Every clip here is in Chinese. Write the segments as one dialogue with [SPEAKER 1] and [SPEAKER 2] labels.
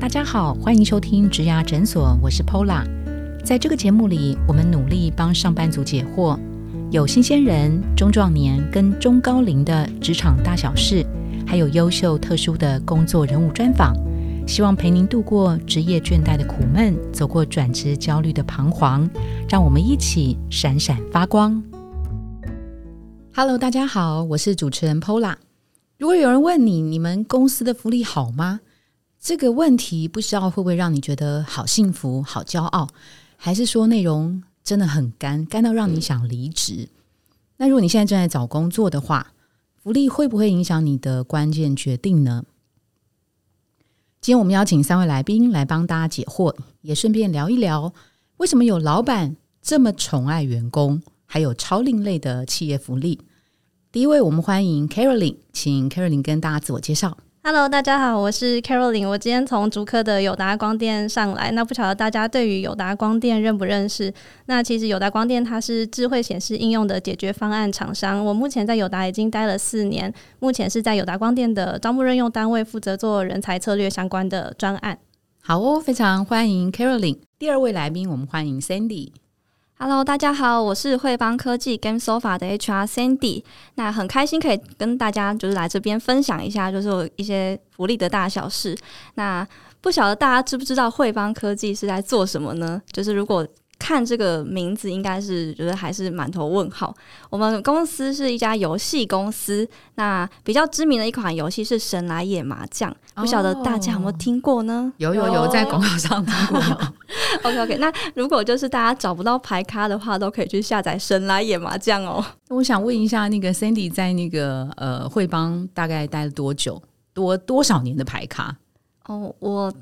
[SPEAKER 1] 大家好，欢迎收听植牙诊所，我是 Pola。在这个节目里，我们努力帮上班族解惑，有新鲜人、中壮年跟中高龄的职场大小事，还有优秀特殊的工作人物专访，希望陪您度过职业倦怠的苦闷，走过转职焦虑的彷徨，让我们一起闪闪发光。Hello，大家好，我是主持人 Pola。如果有人问你，你们公司的福利好吗？这个问题不知道会不会让你觉得好幸福、好骄傲，还是说内容真的很干，干到让你想离职？那如果你现在正在找工作的话，福利会不会影响你的关键决定呢？今天我们邀请三位来宾来帮大家解惑，也顺便聊一聊为什么有老板这么宠爱员工，还有超另类的企业福利。第一位，我们欢迎 Caroline，请 Caroline 跟大家自我介绍。
[SPEAKER 2] Hello，大家好，我是 Caroline。我今天从竹科的友达光电上来，那不晓得大家对于友达光电认不认识？那其实友达光电它是智慧显示应用的解决方案厂商。我目前在友达已经待了四年，目前是在友达光电的招募任用单位，负责做人才策略相关的专案。
[SPEAKER 1] 好哦，非常欢迎 Caroline。第二位来宾，我们欢迎 Sandy。
[SPEAKER 3] Hello，大家好，我是汇邦科技 Game Sofa 的 HR Sandy。那很开心可以跟大家就是来这边分享一下，就是我一些福利的大小事。那不晓得大家知不知道汇邦科技是在做什么呢？就是如果看这个名字，应该是觉得还是满头问号。我们公司是一家游戏公司，那比较知名的一款游戏是《神来也麻将》，不晓得大家有没有听过呢？
[SPEAKER 1] 有有有，在广告上听过。
[SPEAKER 3] OK OK，那如果就是大家找不到牌咖的话，都可以去下载《神来也麻将》哦。
[SPEAKER 1] 我想问一下，那个 Sandy 在那个呃汇邦大概待了多久？多多少年的牌卡？
[SPEAKER 3] 哦，我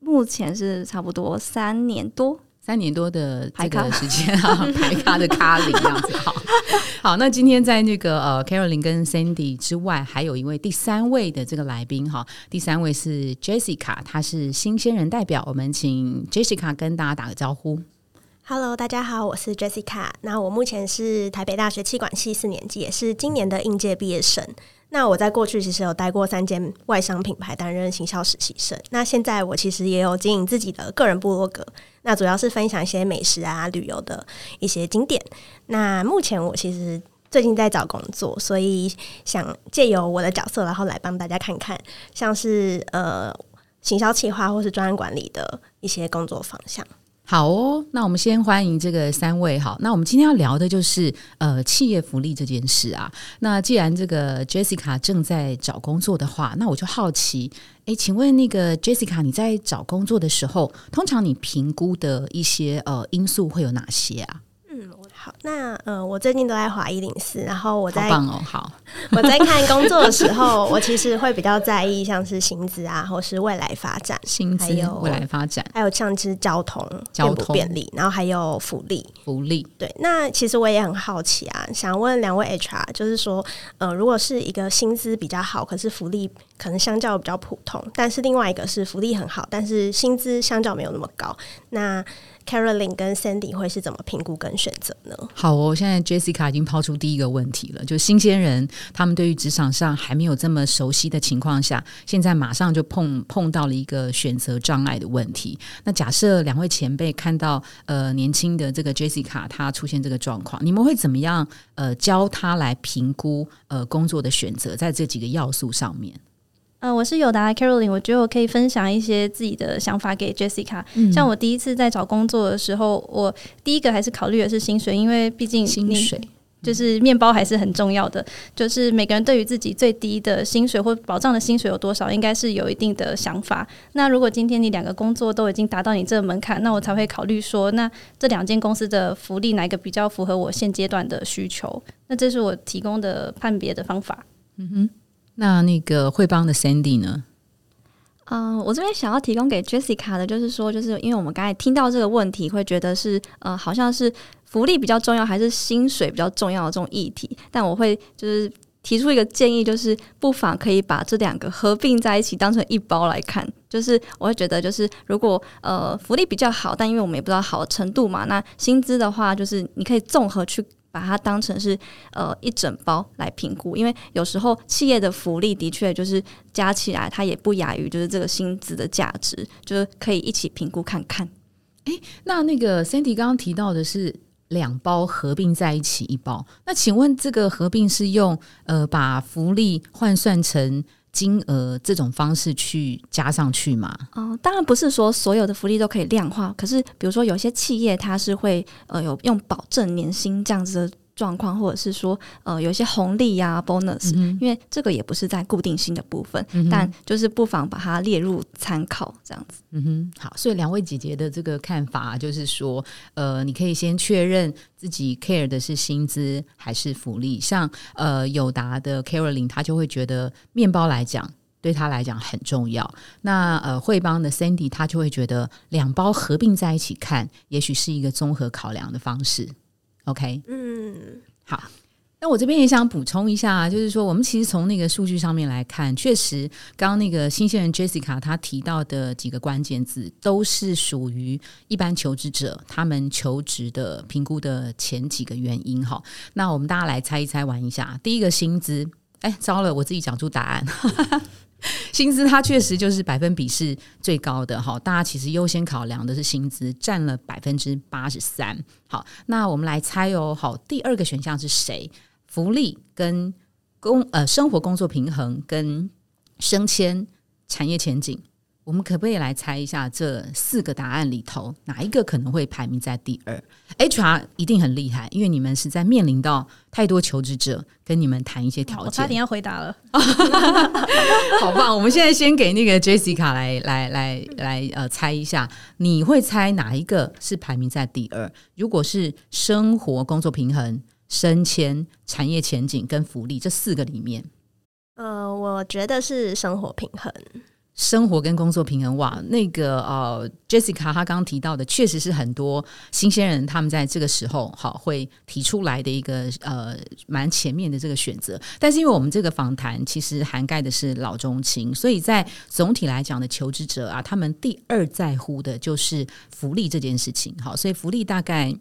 [SPEAKER 3] 目前是差不多三年多。
[SPEAKER 1] 三年多的这个时间 啊，排咖的咖喱这样子。好，好，那今天在那个呃 Caroline 跟 Sandy 之外，还有一位第三位的这个来宾哈，第三位是 Jessica，她是新鲜人代表，我们请 Jessica 跟大家打个招呼。
[SPEAKER 4] Hello，大家好，我是 Jessica。那我目前是台北大学气管系四年级，也是今年的应届毕业生。那我在过去其实有待过三间外商品牌担任行销实习生。那现在我其实也有经营自己的个人部落格，那主要是分享一些美食啊、旅游的一些景点。那目前我其实最近在找工作，所以想借由我的角色，然后来帮大家看看，像是呃行销企划或是专案管理的一些工作方向。
[SPEAKER 1] 好哦，那我们先欢迎这个三位。哈，那我们今天要聊的就是呃企业福利这件事啊。那既然这个 Jessica 正在找工作的话，那我就好奇，诶，请问那个 Jessica，你在找工作的时候，通常你评估的一些呃因素会有哪些啊？
[SPEAKER 4] 那呃，我最近都在华一零四，然后我在
[SPEAKER 1] 棒哦，好，
[SPEAKER 4] 我在看工作的时候，我其实会比较在意像是薪资啊，或是未来发展，
[SPEAKER 1] 薪资
[SPEAKER 4] 还有
[SPEAKER 1] 未来发展。
[SPEAKER 4] 还有像是交通
[SPEAKER 1] 交通。
[SPEAKER 4] 便利，然后还有福利。
[SPEAKER 1] 福利，
[SPEAKER 4] 对，那其实我也很好奇啊，想问两位 HR，就是说，呃，如果是一个薪资比较好，可是福利可能相较比较普通，但是另外一个是福利很好，但是薪资相较没有那么高，那 Caroline 跟 Sandy 会是怎么评估跟选择呢？
[SPEAKER 1] 好哦，现在 Jessica 已经抛出第一个问题了，就新鲜人他们对于职场上还没有这么熟悉的情况下，现在马上就碰碰到了一个选择障碍的问题。那假设两位前辈看到呃年轻的这个 Jessica 她出现这个状况，你们会怎么样呃教她来评估呃工作的选择在这几个要素上面？
[SPEAKER 2] 呃，我是友达的 Caroline，我觉得我可以分享一些自己的想法给 Jessica。像我第一次在找工作的时候，我第一个还是考虑的是薪水，因为毕竟
[SPEAKER 1] 薪水
[SPEAKER 2] 就是面包还是很重要的，就是每个人对于自己最低的薪水或保障的薪水有多少，应该是有一定的想法。那如果今天你两个工作都已经达到你这个门槛，那我才会考虑说，那这两间公司的福利哪一个比较符合我现阶段的需求？那这是我提供的判别的方法。
[SPEAKER 1] 那那个汇邦的 Sandy 呢？
[SPEAKER 3] 嗯、我这边想要提供给 Jessica 的，就是说，就是因为我们刚才听到这个问题，会觉得是呃，好像是福利比较重要，还是薪水比较重要的这种议题。但我会就是提出一个建议，就是不妨可以把这两个合并在一起，当成一包来看。就是我会觉得，就是如果呃福利比较好，但因为我们也不知道好的程度嘛，那薪资的话，就是你可以综合去。把它当成是呃一整包来评估，因为有时候企业的福利的确就是加起来它也不亚于就是这个薪资的价值，就是可以一起评估看看。
[SPEAKER 1] 诶那那个 Sandy 刚刚提到的是两包合并在一起一包，那请问这个合并是用呃把福利换算成金额这种方式去加上去嘛？
[SPEAKER 3] 哦、当然不是说所有的福利都可以量化，可是比如说有些企业它是会呃有用保证年薪这样子的状况，或者是说呃有一些红利呀、bonus，、因为这个也不是在固定性的部分，但就是不妨把它列入参考这样子。
[SPEAKER 1] 嗯哼，好，所以两位姐姐的这个看法就是说，呃，你可以先确认自己 care 的是薪资还是福利。像呃友达的 Caroline，她就会觉得面包来讲。对她来讲很重要。那呃，汇邦的 Sandy 她就会觉得两包合并在一起看，也许是一个综合考量的方式。OK，
[SPEAKER 4] 嗯，
[SPEAKER 1] 好，那我这边也想补充一下，就是说，我们其实从那个数据上面来看，确实，刚刚那个新鲜人 Jessica 她提到的几个关键字，都是属于一般求职者他们求职的评估的前几个原因哈。那我们大家来猜一猜，玩一下。第一个薪资，哎，糟了，我自己讲出答案。薪资它确实就是百分比是最高的哈，大家其实优先考量的是薪资，占了百分之八十三。好，那我们来猜哦。好，第二个选项是谁？福利跟工呃生活工作平衡跟升迁产业前景，我们可不可以来猜一下这四个答案里头哪一个可能会排名在第二？HR 一定很厉害，因为你们是在面临到太多求职者跟你们谈一些条件，
[SPEAKER 2] 我差点要回答了。
[SPEAKER 1] 好棒！我们现在先给那个 Jessica 来来来来呃猜一下，你会猜哪一个是排名在第二？如果是生活工作平衡、升迁、产业前景跟福利这四个里面，
[SPEAKER 4] 呃，我觉得是生活平衡。
[SPEAKER 1] 生活跟工作平衡，哇，那个呃，Jessica 她刚刚提到的，确实是很多新鲜人他们在这个时候好会提出来的一个呃蛮前面的这个选择。但是因为我们这个访谈其实涵盖的是老中青，所以在总体来讲的求职者啊，他们第二在乎的就是福利这件事情。好，所以福利大概。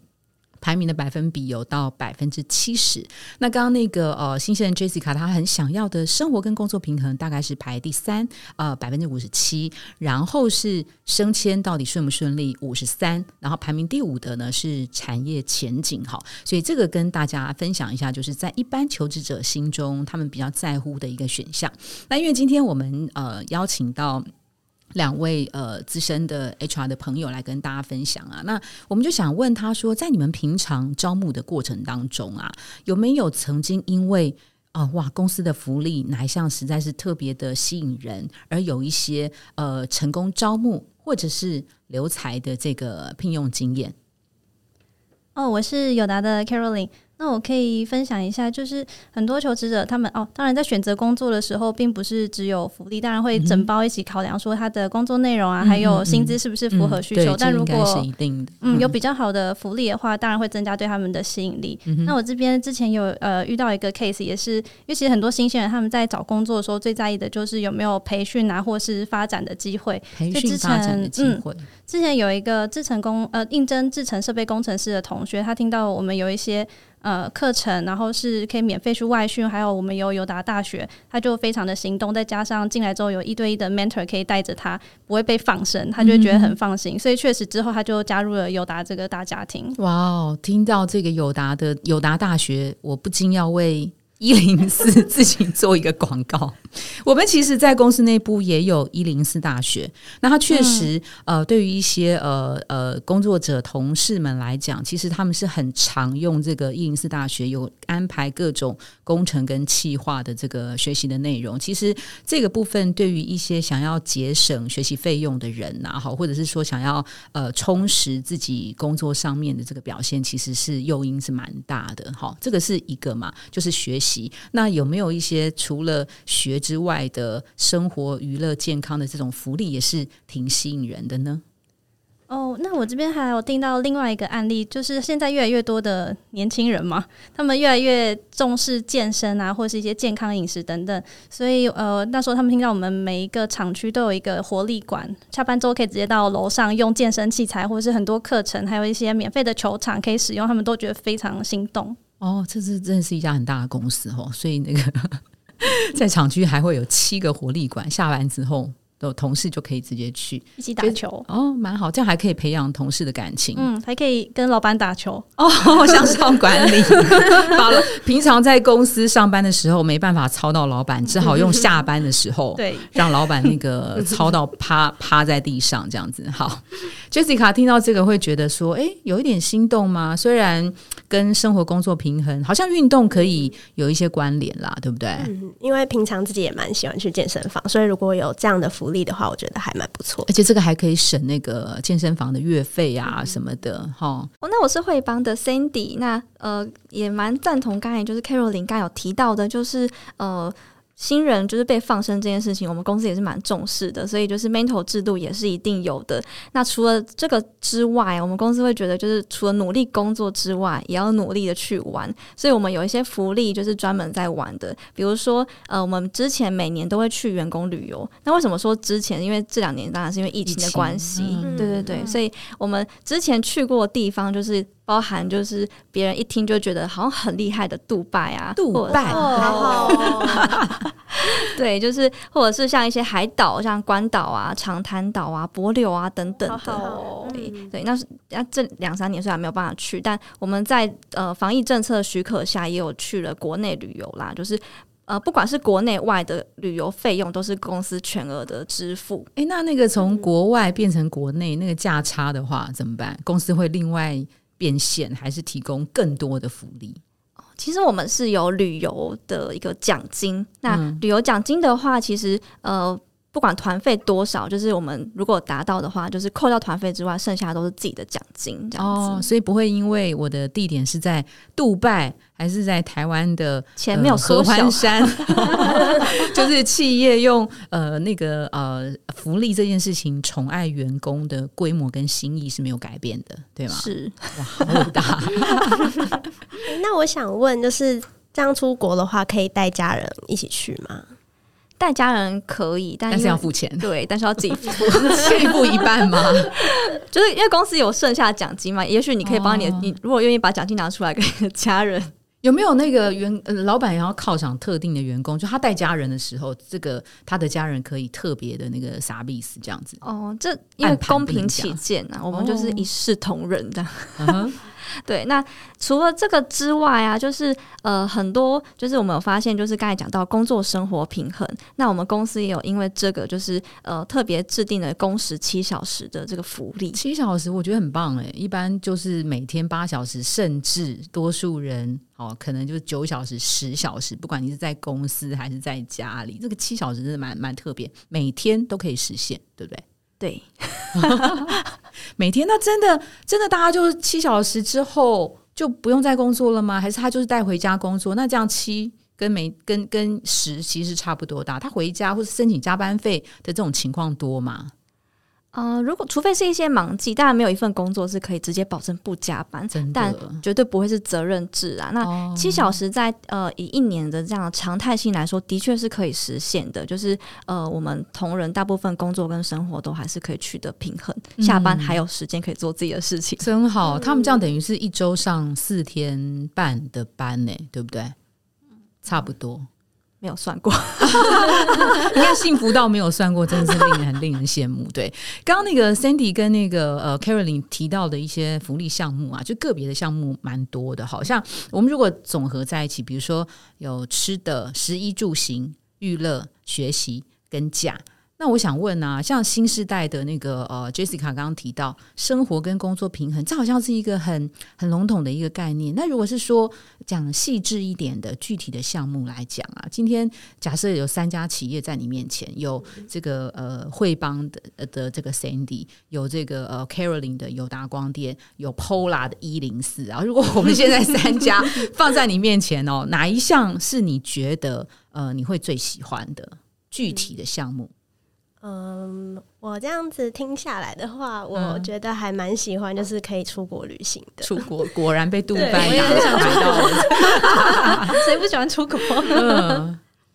[SPEAKER 1] 排名的百分比有到百分之七十。那刚刚那个呃，新鲜人 Jessica 她很想要的生活跟工作平衡，大概是排第三，呃，百分之五十七。然后是升迁到底顺不顺利，五十三。然后排名第五的呢是产业前景，哈。所以这个跟大家分享一下，就是在一般求职者心中，他们比较在乎的一个选项。那因为今天我们呃邀请到。两位呃资深的 HR 的朋友来跟大家分享啊，那我们就想问他说，在你们平常招募的过程当中啊，有没有曾经因为啊哇公司的福利哪一项实在是特别的吸引人，而有一些呃成功招募或者是留才的这个聘用经验？
[SPEAKER 2] 哦，我是友达的 Caroline。那我可以分享一下，就是很多求职者他们哦，当然在选择工作的时候，并不是只有福利，当然会整包一起考量，说他的工作内容啊，还有薪资是不是符合需求。但如果嗯，有比较好的福利的话，当然会增加对他们的吸引力。那我这边之前有呃遇到一个 case，也是因为其实很多新鲜人他们在找工作的时候，最在意的就是有没有培训啊，或是发展的机会。
[SPEAKER 1] 培训发展的机会。
[SPEAKER 2] 嗯，之前有一个制成工呃应征制成设备工程师的同学，他听到我们有一些。呃，课程，然后是可以免费去外训，还有我们有友达大学，他就非常的心动。再加上进来之后有一对一的 mentor 可以带着他，不会被放生，他就觉得很放心。所以确实之后他就加入了友达这个大家庭。
[SPEAKER 1] 哇哦，听到这个友达的友达大学，我不禁要为。一零四自己做一个广告，我们其实，在公司内部也有一零四大学。那它确实，呃，对于一些呃呃工作者同事们来讲，其实他们是很常用这个一零四大学有安排各种工程跟企划的这个学习的内容。其实这个部分对于一些想要节省学习费用的人呐，好，或者是说想要呃充实自己工作上面的这个表现，其实是诱因是蛮大的。好，这个是一个嘛，就是学习。那有没有一些除了学之外的生活、娱乐、健康的这种福利，也是挺吸引人的呢？
[SPEAKER 2] 哦，那我这边还有听到另外一个案例，就是现在越来越多的年轻人嘛，他们越来越重视健身啊，或是一些健康饮食等等，所以呃，那时候他们听到我们每一个厂区都有一个活力馆，下班之后可以直接到楼上用健身器材，或者是很多课程，还有一些免费的球场可以使用，他们都觉得非常心动。
[SPEAKER 1] 哦，这是真的是一家很大的公司哦，所以那个在厂区还会有七个活力馆，下班之后。有同事就可以直接去
[SPEAKER 2] 一起打球
[SPEAKER 1] 哦，蛮好，这样还可以培养同事的感情。
[SPEAKER 2] 嗯，还可以跟老板打球
[SPEAKER 1] 哦，向上管理。好了，平常在公司上班的时候没办法操到老板，只好用下班的时候，
[SPEAKER 2] 对，
[SPEAKER 1] 让老板那个操到趴趴在地上这样子。好，Jessica 听到这个会觉得说，哎，有一点心动吗？虽然跟生活工作平衡，好像运动可以有一些关联啦，对不对？
[SPEAKER 4] 嗯，因为平常自己也蛮喜欢去健身房，所以如果有这样的福利的话，我觉得还蛮不错，
[SPEAKER 1] 而且这个还可以省那个健身房的月费啊什么的哈。
[SPEAKER 3] 哦，那我是会帮的 Cindy，那呃也蛮赞同刚才就是 Carol 林刚有提到的，就是呃。新人就是被放生这件事情，我们公司也是蛮重视的，所以就是 mental 制度也是一定有的。那除了这个之外，我们公司会觉得就是除了努力工作之外，也要努力的去玩。所以我们有一些福利就是专门在玩的，比如说呃，我们之前每年都会去员工旅游。那为什么说之前？因为这两年当然是因为疫情的关系，对对对，所以我们之前去过的地方就是。包含就是别人一听就觉得好像很厉害的杜拜啊，
[SPEAKER 1] 杜拜，
[SPEAKER 3] 对，就是或者是像一些海岛，像关岛啊、长滩岛啊、帛琉啊等等的，对对，那是那这两三年虽然没有办法去，但我们在呃防疫政策许可下，也有去了国内旅游啦，就是呃不管是国内外的旅游费用，都是公司全额的支付。
[SPEAKER 1] 哎，那那个从国外变成国内那个价差的话怎么办？公司会另外。变现还是提供更多的福利？
[SPEAKER 3] 其实我们是有旅游的一个奖金。那旅游奖金的话，其实呃。不管团费多少，就是我们如果达到的话，就是扣掉团费之外，剩下都是自己的奖金这样
[SPEAKER 1] 子。所以不会因为我的地点是在杜拜，还是在台湾的
[SPEAKER 3] 前没有
[SPEAKER 1] 合欢山，就是企业用呃那个呃福利这件事情宠爱员工的规模跟心意是没有改变的，对吗？
[SPEAKER 3] 是
[SPEAKER 1] 哇，好伟大。
[SPEAKER 4] 那我想问，就是这样出国的话，可以带家人一起去吗？
[SPEAKER 3] 带家人可以，
[SPEAKER 1] 但是要付钱。
[SPEAKER 3] 对，但是要自己付，
[SPEAKER 1] 可以付一半吗？
[SPEAKER 3] 就是因为公司有剩下奖金嘛，也许你可以帮你，你如果愿意把奖金拿出来给家人。
[SPEAKER 1] 有没有那个员老板要犒赏特定的员工？就他带家人的时候，这个他的家人可以特别的那个啥意思这样子？
[SPEAKER 3] 哦，这因为公平起见啊，我们就是一视同仁的。对，那除了这个之外啊，就是呃，很多就是我们有发现，就是刚才讲到工作生活平衡，那我们公司也有因为这个，就是呃，特别制定了工时七小时的这个福利。
[SPEAKER 1] 七小时我觉得很棒哎，一般就是每天八小时，甚至多数人哦，可能就是九小时、十小时，不管你是在公司还是在家里，这个七小时真的蛮蛮特别，每天都可以实现，对不对？
[SPEAKER 3] 对，
[SPEAKER 1] 每天那真的真的，大家就是七小时之后就不用再工作了吗？还是他就是带回家工作？那这样七跟每跟跟十其实差不多大，他回家或是申请加班费的这种情况多吗？
[SPEAKER 3] 呃，如果除非是一些忙季，当然没有一份工作是可以直接保证不加班，但绝对不会是责任制啊。那七小时在呃以一年的这样常态性来说，的确是可以实现的。就是呃，我们同仁大部分工作跟生活都还是可以取得平衡，下班还有时间可以做自己的事情，
[SPEAKER 1] 真好。他们这样等于是一周上四天半的班呢，对不对？差不多。
[SPEAKER 3] 没有算过，
[SPEAKER 1] 应该幸福到没有算过，真的是令人很令人羡慕。对，刚刚那个 Sandy 跟那个呃 Carolyn 提到的一些福利项目啊，就个别的项目蛮多的，好像我们如果总合在一起，比如说有吃的、食衣住行、娱乐、学习跟假。那我想问啊，像新时代的那个呃，Jessica 刚刚提到生活跟工作平衡，这好像是一个很很笼统的一个概念。那如果是说讲细致一点的具体的项目来讲啊，今天假设有三家企业在你面前，有这个呃汇邦的的这个 Sandy，有这个呃 Caroline 的友达光电，有 Pola 的一零四啊。如果我们现在三家放在你面前哦，哪一项是你觉得呃你会最喜欢的具体的项目？
[SPEAKER 4] 嗯，我这样子听下来的话，我觉得还蛮喜欢，就是可以出国旅行的。
[SPEAKER 1] 出国果然被杜拜打
[SPEAKER 2] 到，谁不喜欢出国？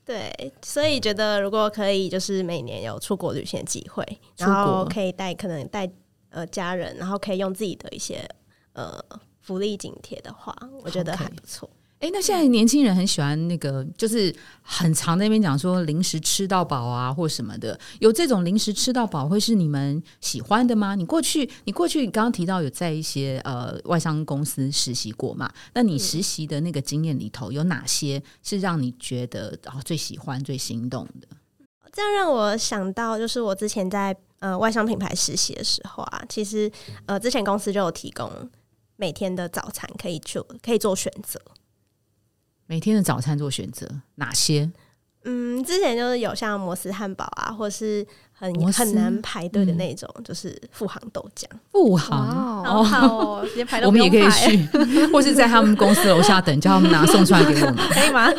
[SPEAKER 4] 对，所以觉得如果可以，就是每年有出国旅行的机会，然后可以带可能带呃家人，然后可以用自己的一些呃福利津贴的话，我觉得还不错。
[SPEAKER 1] 哎，那现在年轻人很喜欢那个，就是很常那边讲说零食吃到饱啊，或什么的。有这种零食吃到饱，会是你们喜欢的吗？你过去，你过去刚刚提到有在一些呃外商公司实习过嘛？那你实习的那个经验里头，有哪些是让你觉得啊最喜欢、最心动的？
[SPEAKER 4] 这样让我想到，就是我之前在呃外商品牌实习的时候啊，其实呃之前公司就有提供每天的早餐可以做，可以做选择。
[SPEAKER 1] 每天的早餐做选择哪些？
[SPEAKER 4] 嗯，之前就是有像摩斯汉堡啊，或是很很难排队的那种，就是富航豆浆。
[SPEAKER 1] 富航，
[SPEAKER 2] 好好哦，直接排到
[SPEAKER 1] 我们也可以去，或是在他们公司楼下等，叫他们拿送出来给我们。
[SPEAKER 2] 可以吗？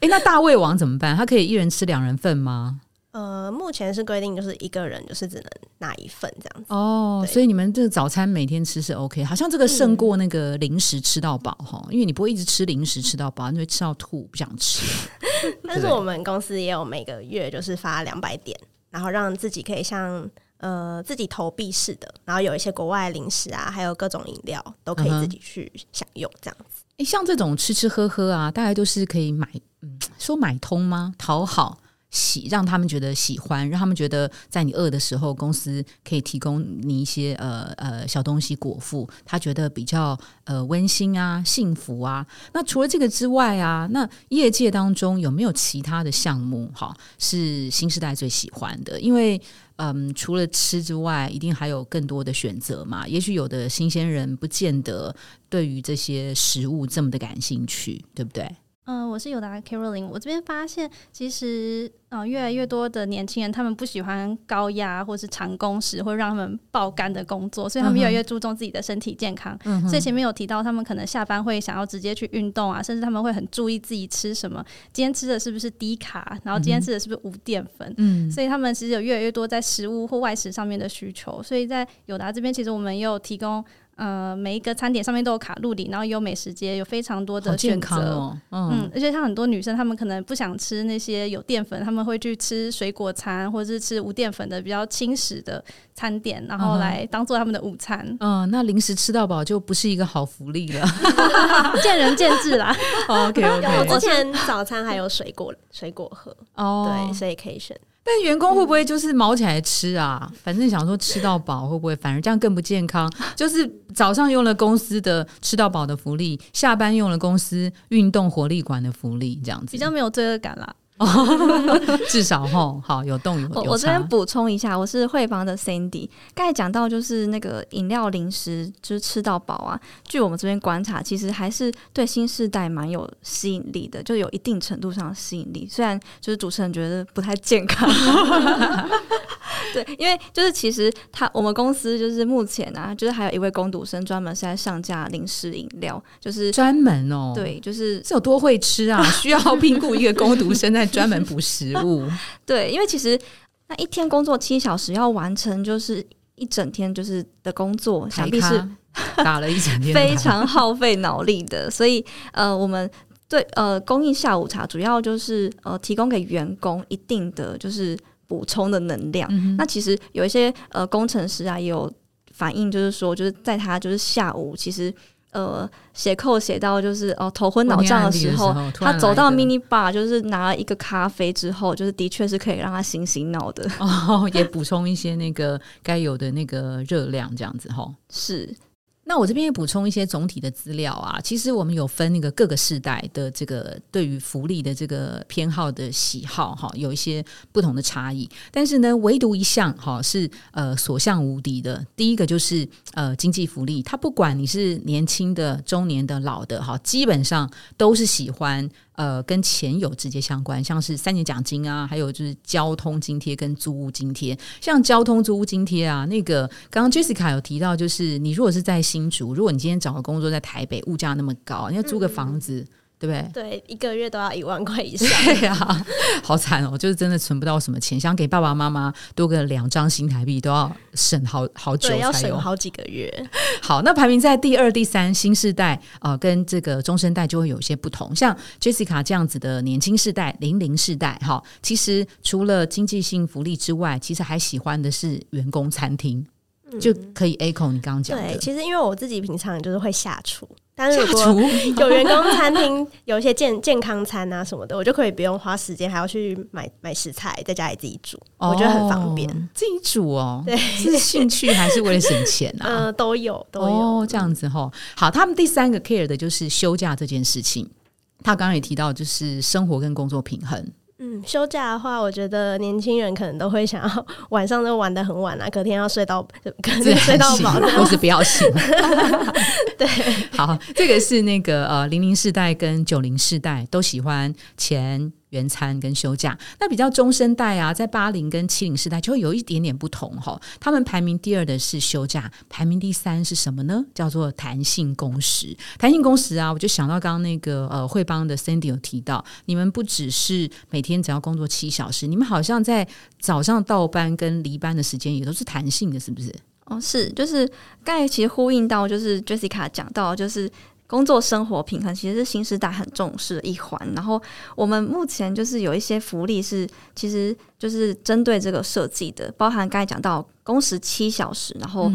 [SPEAKER 1] 哎，那大胃王怎么办？他可以一人吃两人份吗？
[SPEAKER 4] 呃，目前是规定就是一个人就是只能拿一份这样子。
[SPEAKER 1] 哦，所以你们这个早餐每天吃是 OK，好像这个胜过那个零食吃到饱哈，因为你不会一直吃零食吃到饱，你会吃到吐，不想吃。
[SPEAKER 4] 但是我们公司也有每个月就是发两百点，然后让自己可以像呃自己投币式的，然后有一些国外零食啊，还有各种饮料都可以自己去享用这样子。
[SPEAKER 1] 哎，像这种吃吃喝喝啊，大概都是可以买，嗯，说买通吗？讨好。喜让他们觉得喜欢，让他们觉得在你饿的时候，公司可以提供你一些呃呃小东西果腹，他觉得比较呃温馨啊、幸福啊。那除了这个之外啊，那业界当中有没有其他的项目哈是新时代最喜欢的？因为嗯，除了吃之外，一定还有更多的选择嘛。也许有的新鲜人不见得对于这些食物这么的感兴趣，对不对？
[SPEAKER 2] 嗯、我是友达 Caroline。我这边发现，其实呃，越来越多的年轻人，他们不喜欢高压或是长工时，或让他们爆肝的工作，所以他们越来越注重自己的身体健康。
[SPEAKER 1] 嗯
[SPEAKER 2] 所以前面有提到，他们可能下班会想要直接去运动啊，甚至他们会很注意自己吃什么，今天吃的是不是低卡，然后今天吃的是不是无淀粉。
[SPEAKER 1] 嗯
[SPEAKER 2] 所以他们其实有越来越多在食物或外食上面的需求，所以在友达这边，其实我们也有提供，呃，每一个餐点上面都有卡路里，然后也有美食街，有非常多的选择。
[SPEAKER 1] 哦，嗯
[SPEAKER 2] 嗯，而且像很多女生，她们可能不想吃那些有淀粉，她们会去吃水果餐，或者是吃无淀粉的比较轻食的餐点，然后来当做他们的午餐。
[SPEAKER 1] 嗯，那零食吃到饱就不是一个好福利了。
[SPEAKER 2] 见仁见智啦。
[SPEAKER 1] OK
[SPEAKER 4] 我
[SPEAKER 1] OK，
[SPEAKER 4] 之前早餐还有水果水果喝，
[SPEAKER 1] 哦，
[SPEAKER 4] 对，所以可以选。
[SPEAKER 1] 但员工会不会就是毛起来吃啊？反正想说吃到饱，会不会反而这样更不健康？就是早上用了公司的吃到饱的福利，下班用了公司运动活力馆的福利，这样子
[SPEAKER 2] 比较没有罪恶感啦。
[SPEAKER 1] 至少哈好有动有
[SPEAKER 3] 我这边。补充一下，我是惠邦的 Sandy。刚才讲到就是那个饮料零食，就是吃到饱啊。据我们这边观察，其实还是对新世代蛮有吸引力的，就有一定程度上的吸引力。虽然就是主持人觉得不太健康，对，因为就是其实他我们公司就是目前啊，就是还有一位工读生专门是在上架零食饮料，就是
[SPEAKER 1] 专门哦，，
[SPEAKER 3] 对，就是
[SPEAKER 1] 是有多会吃啊？需要评估一个工读生在专门补食物。
[SPEAKER 3] 对，因为其实那一天工作七小时要完成，就是一整天就是的工作，想
[SPEAKER 1] 台
[SPEAKER 3] 必是
[SPEAKER 1] 打了一整天
[SPEAKER 3] 非常耗费脑力的。所以呃，我们对呃供应下午茶主要就是呃提供给员工一定的就是补充的能量。
[SPEAKER 1] 嗯
[SPEAKER 3] 那其实有一些呃工程师啊也有反映，就是说就是在他就是下午其实。呃，写扣写到就是哦头昏脑胀的时候，他走到 mini bar 就是拿了一个咖啡之后，就是的确是可以让他醒醒脑的。
[SPEAKER 1] 哦，也补充一些那个该有的那个热量，这样子哈。
[SPEAKER 3] 是，
[SPEAKER 1] 那我这边也补充一些总体的资料啊。其实我们有分那个各个世代的这个对于福利的这个偏好的喜好哈，有一些不同的差异。但是呢，唯独一项哈是呃所向无敌的。第一个就是呃经济福利，它不管你是年轻的、中年的、老的哈，基本上都是喜欢。呃，跟钱有直接相关，像是三年奖金啊，还有就是交通津贴跟租屋津贴。像交通租屋津贴啊，那个刚刚 Jessica 有提到，就是你如果是在新竹，如果你今天找个工作在台北，物价那么高，你要租个房子，对不对？
[SPEAKER 4] 对，一个月都要一万块以上。
[SPEAKER 1] 对呀、好惨哦，就是真的存不到什么钱，想给爸爸妈妈多个两张新台币，都要省好好久，
[SPEAKER 4] 要
[SPEAKER 1] 才有。
[SPEAKER 4] 省好几个月。
[SPEAKER 1] 好，那排名在第二、第三，新世代呃，跟这个中生代就会有一些不同。像 Jessica 这样子的年轻世代、零零世代，哈，其实除了经济性福利之外，其实还喜欢的是员工餐厅，就可以 echo 你刚刚讲
[SPEAKER 4] 对，
[SPEAKER 1] 的。
[SPEAKER 4] 其实因为我自己平常就是会下厨，但是如果 有员工餐厅有一些健健康餐啊什么的，我就可以不用花时间还要去买买食材，在家里自己煮，我觉得很方便。
[SPEAKER 1] 哦自己煮哦，
[SPEAKER 4] 对
[SPEAKER 1] 是兴趣还是为了省钱啊？
[SPEAKER 4] 呃，都有都有。
[SPEAKER 1] 哦，这样子哈。好，他们第三个 care 的就是休假这件事情。他刚刚也提到，就是生活跟工作平衡。
[SPEAKER 4] 嗯，休假的话，我觉得年轻人可能都会想要晚上都玩的很晚啊，隔天要睡到隔天睡到饱。
[SPEAKER 1] 或是不要醒。
[SPEAKER 4] 对，
[SPEAKER 1] 好，这个是那个呃零零世代跟九零世代都喜欢前原餐跟休假。那比较中生代啊，在八零跟七零世代就会有一点点不同哈。他们排名第二的是休假，排名第三是什么呢？叫做弹性工时。弹性工时啊，我就想到刚刚那个呃汇邦的 Sandy 有提到，你们不只是每天只要工作七小时，你们好像在早上到班跟离班的时间也都是弹性的，是不是？
[SPEAKER 3] 哦，是，就是刚才其实呼应到，就是 Jessica 讲到，就是工作生活平衡其实是新时代很重视的一环。然后我们目前就是有一些福利是，其实就是针对这个设计的，包含刚才讲到工时七小时，然后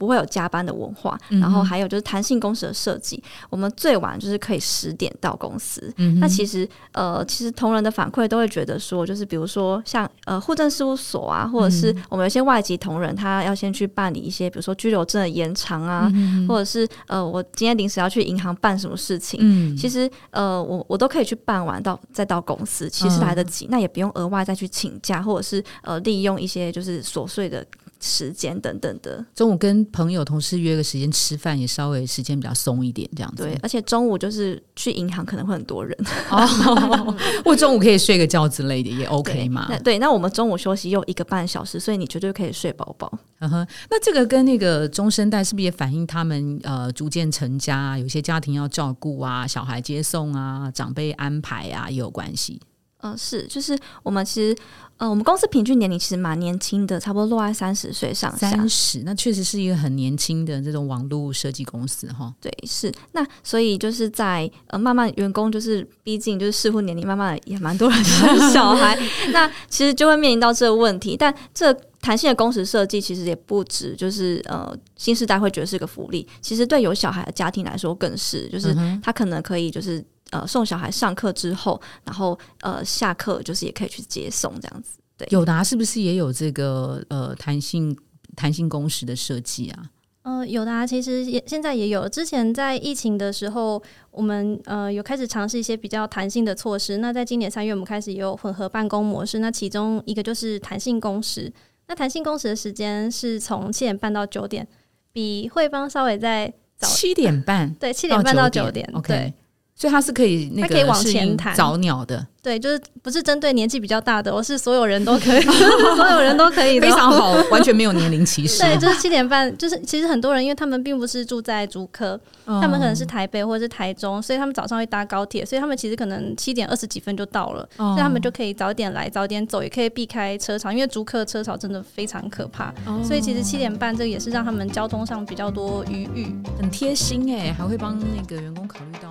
[SPEAKER 3] 不会有加班的文化，
[SPEAKER 1] 嗯
[SPEAKER 3] 然后还有就是弹性工时的设计，我们最晚就是可以十点到公司。
[SPEAKER 1] 嗯
[SPEAKER 3] 那其实呃，其实同仁的反馈都会觉得说，就是比如说像呃户政事务所啊，或者是
[SPEAKER 1] 嗯
[SPEAKER 3] 我们有些外籍同仁，他要先去办理一些，比如说居留证的延长啊，
[SPEAKER 1] 嗯
[SPEAKER 3] 或者是呃我今天临时要去银行办什么事情。
[SPEAKER 1] 嗯。
[SPEAKER 3] 其实，呃，我我都可以去办完到再到公司，其实来得及，那也不用额外再去请假，或者是呃利用一些就是琐碎的时间等等的。
[SPEAKER 1] 中午跟朋友、同事约个时间吃饭，也稍微时间比较松一点，这样子。
[SPEAKER 3] 对，而且中午就是去银行可能会很多人，
[SPEAKER 1] 哦，我中午可以睡个觉之类的也 OK 嘛
[SPEAKER 3] 那。对，那我们中午休息又一个半小时，所以你绝对可以睡饱饱。
[SPEAKER 1] 嗯哼，那这个跟那个中生代是不是也反映他们呃逐渐成家啊，有些家庭要照顾啊，小孩接送啊，长辈安排啊也有关系。
[SPEAKER 3] 嗯、是，就是我们其实，呃，我们公司平均年龄其实蛮年轻的，差不多落在三十岁上下。
[SPEAKER 1] 三十，那确实是一个很年轻的这种网络设计公司哈。
[SPEAKER 3] 对，是那所以就是在呃慢慢员工就是毕竟就是适婚年龄，慢慢地也蛮多人生小孩，那其实就会面临到这个问题。但这弹性的工时设计其实也不止就是呃新时代会觉得是个福利，其实对有小孩的家庭来说更是，就是他可能可以就是呃送小孩上课之后，然后呃下课就是也可以去接送这样子。对，
[SPEAKER 1] 友达是不是也有这个呃弹性弹性工时的设计啊？
[SPEAKER 2] 呃，有的啊，其实也现在也有。之前在疫情的时候，我们呃有开始尝试一些比较弹性的措施。那在今年三月，我们开始也有混合办公模式。那其中一个就是弹性工时。那弹性工时的时间是从七点半到九点，比汇邦稍微在早
[SPEAKER 1] 七点半
[SPEAKER 2] 对七点半到
[SPEAKER 1] 九
[SPEAKER 2] 九点。
[SPEAKER 1] ，OK
[SPEAKER 2] 对。
[SPEAKER 1] 所以它是可以那
[SPEAKER 2] 它可以往前弹
[SPEAKER 1] 早鸟的，
[SPEAKER 2] 对，就是不是针对年纪比较大的，我是所有人都可以，所有人都可以的
[SPEAKER 1] 非。常好，完全没有年龄歧视。
[SPEAKER 2] 对，就是七点半，就是其实很多人，因为他们并不是住在竹科，他们可能是台北或者是台中，所以他们早上会搭高铁，所以他们其实可能七点二十几分就到了，
[SPEAKER 1] 哦，
[SPEAKER 2] 所以他们就可以早点来，早点走，也可以避开车潮，因为竹科车潮真的非常可怕，
[SPEAKER 1] 哦
[SPEAKER 2] 所以其实七点半这个也是让他们交通上比较多余裕。
[SPEAKER 1] 很贴心哎，还会帮那个员工考虑到。